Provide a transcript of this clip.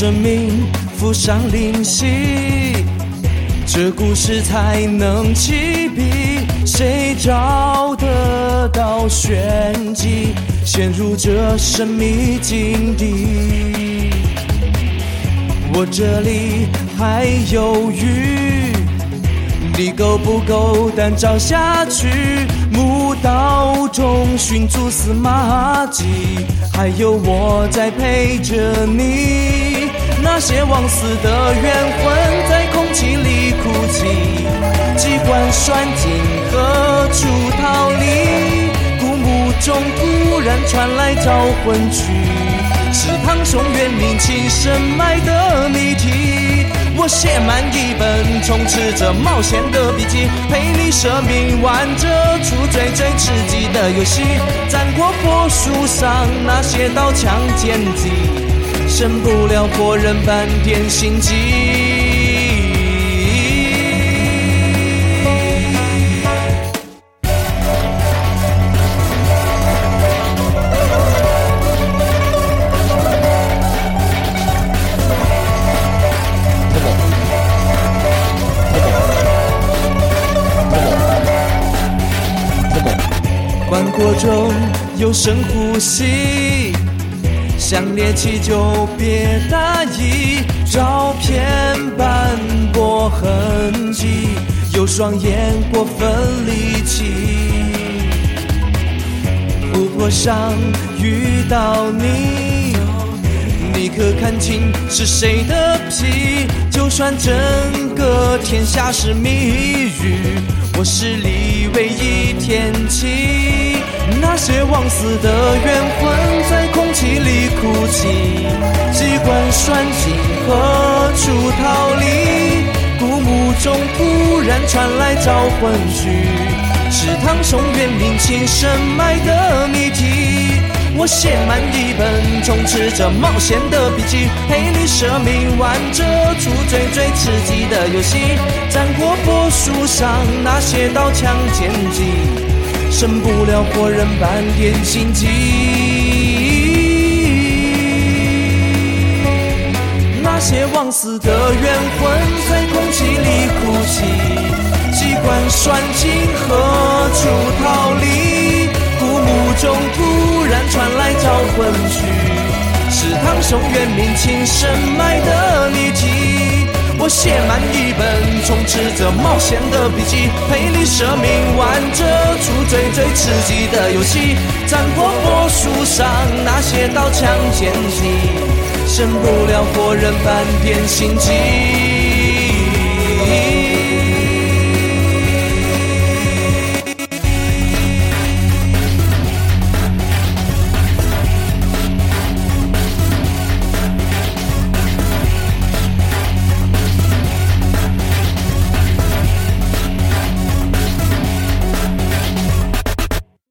生命附上灵犀，这故事才能起笔。谁找得到玄机，陷入这神秘境地？我这里还有鱼，你够不够胆找下去？墓道中寻蛛丝马迹，还有我在陪着你。那些枉死的冤魂在空气里哭泣，机关算尽何处逃离？古墓中突然传来招魂曲，是唐宋元明清深埋的谜题。我写满一本充斥着冒险的笔记，陪你舍命玩这出最最刺激的游戏，战国帛书上那些刀枪剑戟。胜不了活人半点心机。关过中有深呼吸。想猎奇就别大意，照片斑驳痕迹，有双眼过分离奇。湖泊上遇到你，你可看清是谁的皮？就算整个天下是谜语，我是里唯一天启。那些枉死的冤魂然传来招魂曲，是唐宋元明清深埋的谜题。我写满一本充斥着冒险的笔记，陪你舍命玩这出最最刺激的游戏。战国帛书上那些刀枪剑戟。胜不了活人半点心机。那些枉死的冤魂在空气里哭泣，算尽何处逃离？古墓中突然传来招魂曲，是唐宋元明清深埋的谜题。我写满一本充斥着冒险的笔记，陪你舍命玩这出最最刺激的游戏。战国帛书上那些刀枪剑戟，胜不了活人半点心机。